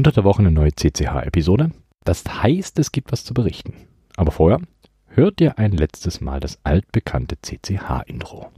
unter der Woche eine neue CCH-Episode. Das heißt, es gibt was zu berichten. Aber vorher hört ihr ein letztes Mal das altbekannte CCH-Intro.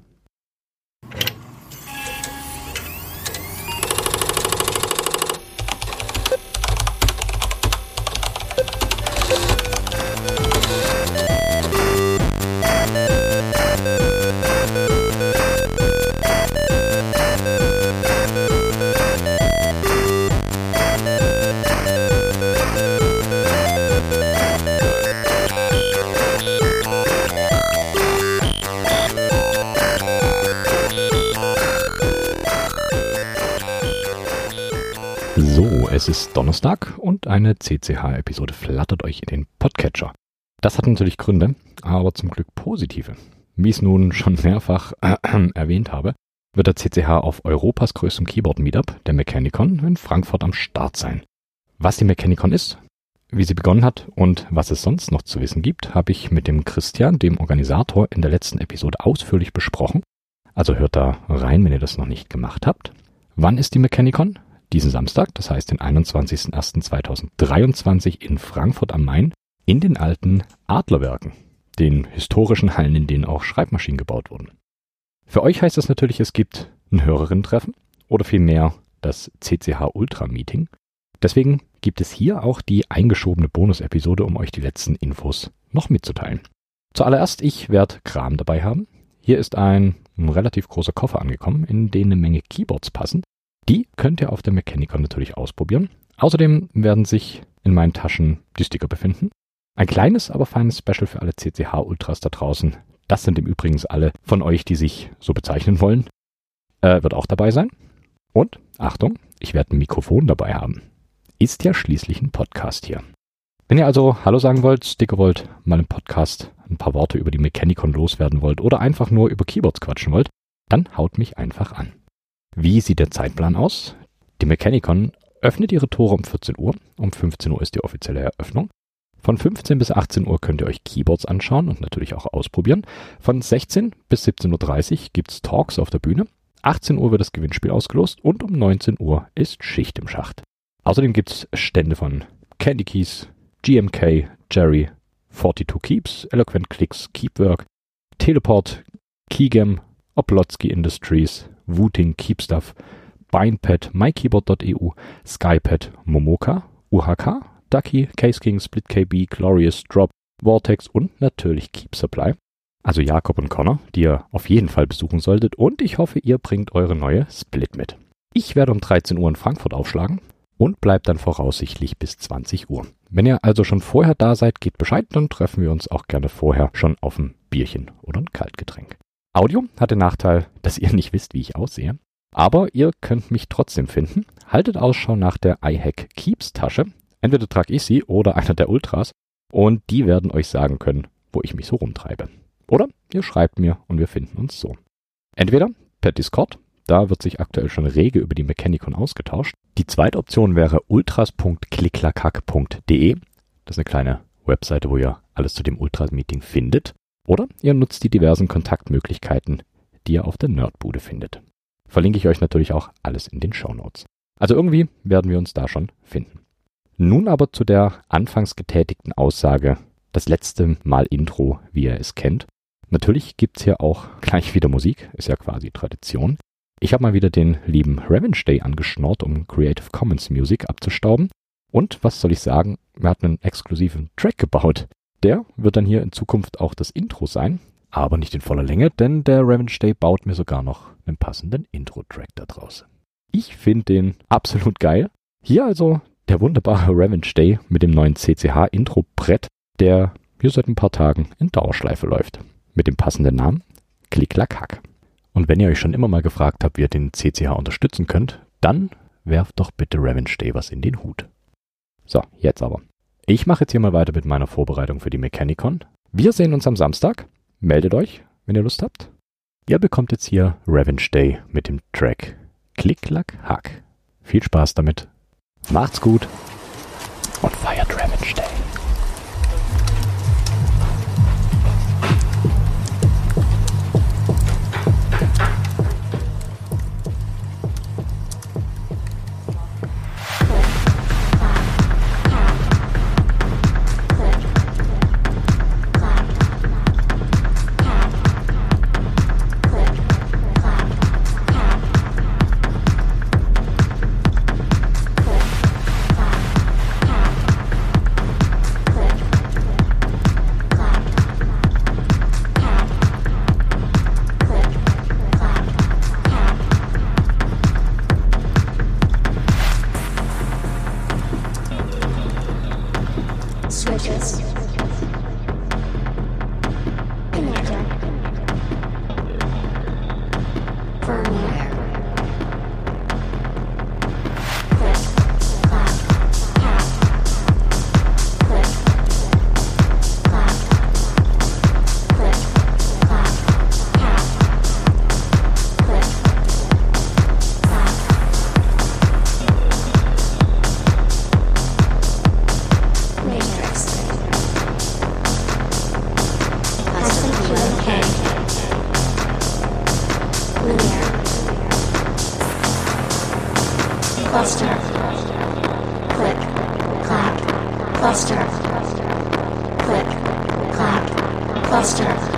Es ist Donnerstag und eine CCH-Episode flattert euch in den Podcatcher. Das hat natürlich Gründe, aber zum Glück positive. Wie ich es nun schon mehrfach äh, erwähnt habe, wird der CCH auf Europas größtem Keyboard-Meetup, der Mechanicon, in Frankfurt am Start sein. Was die Mechanicon ist, wie sie begonnen hat und was es sonst noch zu wissen gibt, habe ich mit dem Christian, dem Organisator, in der letzten Episode ausführlich besprochen. Also hört da rein, wenn ihr das noch nicht gemacht habt. Wann ist die Mechanicon? Diesen Samstag, das heißt den 21.01.2023 in Frankfurt am Main, in den alten Adlerwerken, den historischen Hallen, in denen auch Schreibmaschinen gebaut wurden. Für euch heißt das natürlich, es gibt ein Hörerinnen-Treffen oder vielmehr das CCH Ultra Meeting. Deswegen gibt es hier auch die eingeschobene Bonus-Episode, um euch die letzten Infos noch mitzuteilen. Zuallererst, ich werde Kram dabei haben. Hier ist ein relativ großer Koffer angekommen, in den eine Menge Keyboards passen. Die könnt ihr auf der Mechanicon natürlich ausprobieren. Außerdem werden sich in meinen Taschen die Sticker befinden. Ein kleines, aber feines Special für alle CCH-Ultras da draußen. Das sind im Übrigen alle von euch, die sich so bezeichnen wollen. Äh, wird auch dabei sein. Und, Achtung, ich werde ein Mikrofon dabei haben. Ist ja schließlich ein Podcast hier. Wenn ihr also Hallo sagen wollt, Sticker wollt, mal im Podcast ein paar Worte über die Mechanicon loswerden wollt oder einfach nur über Keyboards quatschen wollt, dann haut mich einfach an. Wie sieht der Zeitplan aus? Die Mechanicon öffnet ihre Tore um 14 Uhr. Um 15 Uhr ist die offizielle Eröffnung. Von 15 bis 18 Uhr könnt ihr euch Keyboards anschauen und natürlich auch ausprobieren. Von 16 bis 17.30 Uhr gibt's Talks auf der Bühne. 18 Uhr wird das Gewinnspiel ausgelost und um 19 Uhr ist Schicht im Schacht. Außerdem gibt's Stände von Candy Keys, GMK, Jerry, 42 Keeps, Eloquent Clicks, Keepwork, Teleport, Keygam, Oplotsky Industries, Wooting, Keepstuff, Bindpad, MyKeyboard.eu, Skypad, Momoka, UHK, Ducky, Case King, Split KB, Glorious, Drop, Vortex und natürlich Keep Supply. Also Jakob und Connor, die ihr auf jeden Fall besuchen solltet und ich hoffe, ihr bringt eure neue Split mit. Ich werde um 13 Uhr in Frankfurt aufschlagen und bleibt dann voraussichtlich bis 20 Uhr. Wenn ihr also schon vorher da seid, geht Bescheid, dann treffen wir uns auch gerne vorher schon auf ein Bierchen oder ein Kaltgetränk. Audio hat den Nachteil, dass ihr nicht wisst, wie ich aussehe. Aber ihr könnt mich trotzdem finden. Haltet Ausschau nach der iHack Keeps Tasche. Entweder trage ich sie oder einer der Ultras. Und die werden euch sagen können, wo ich mich so rumtreibe. Oder ihr schreibt mir und wir finden uns so. Entweder per Discord, da wird sich aktuell schon rege über die Mechanicon ausgetauscht. Die zweite Option wäre ultras.klicklakack.de. Das ist eine kleine Webseite, wo ihr alles zu dem Ultras-Meeting findet. Oder ihr nutzt die diversen Kontaktmöglichkeiten, die ihr auf der Nerdbude findet. Verlinke ich euch natürlich auch alles in den Show Notes. Also irgendwie werden wir uns da schon finden. Nun aber zu der anfangs getätigten Aussage, das letzte Mal Intro, wie ihr es kennt. Natürlich gibt's hier auch gleich wieder Musik, ist ja quasi Tradition. Ich habe mal wieder den lieben Revenge Day angeschnort, um Creative Commons Music abzustauben. Und was soll ich sagen, wir hatten einen exklusiven Track gebaut. Der wird dann hier in Zukunft auch das Intro sein, aber nicht in voller Länge, denn der Revenge Day baut mir sogar noch einen passenden Intro-Track da draußen. Ich finde den absolut geil. Hier also der wunderbare Revenge Day mit dem neuen CCH Intro-Brett, der hier seit ein paar Tagen in Dauerschleife läuft. Mit dem passenden Namen Klick-Lack-Hack. Und wenn ihr euch schon immer mal gefragt habt, wie ihr den CCH unterstützen könnt, dann werft doch bitte Revenge Day was in den Hut. So, jetzt aber. Ich mache jetzt hier mal weiter mit meiner Vorbereitung für die Mechanicon. Wir sehen uns am Samstag. Meldet euch, wenn ihr Lust habt. Ihr bekommt jetzt hier Revenge Day mit dem Track Klick, Klack, Hack. Viel Spaß damit. Macht's gut und feiert Revenge Day. Click. Clap. Cluster. Click. Clap. Cluster.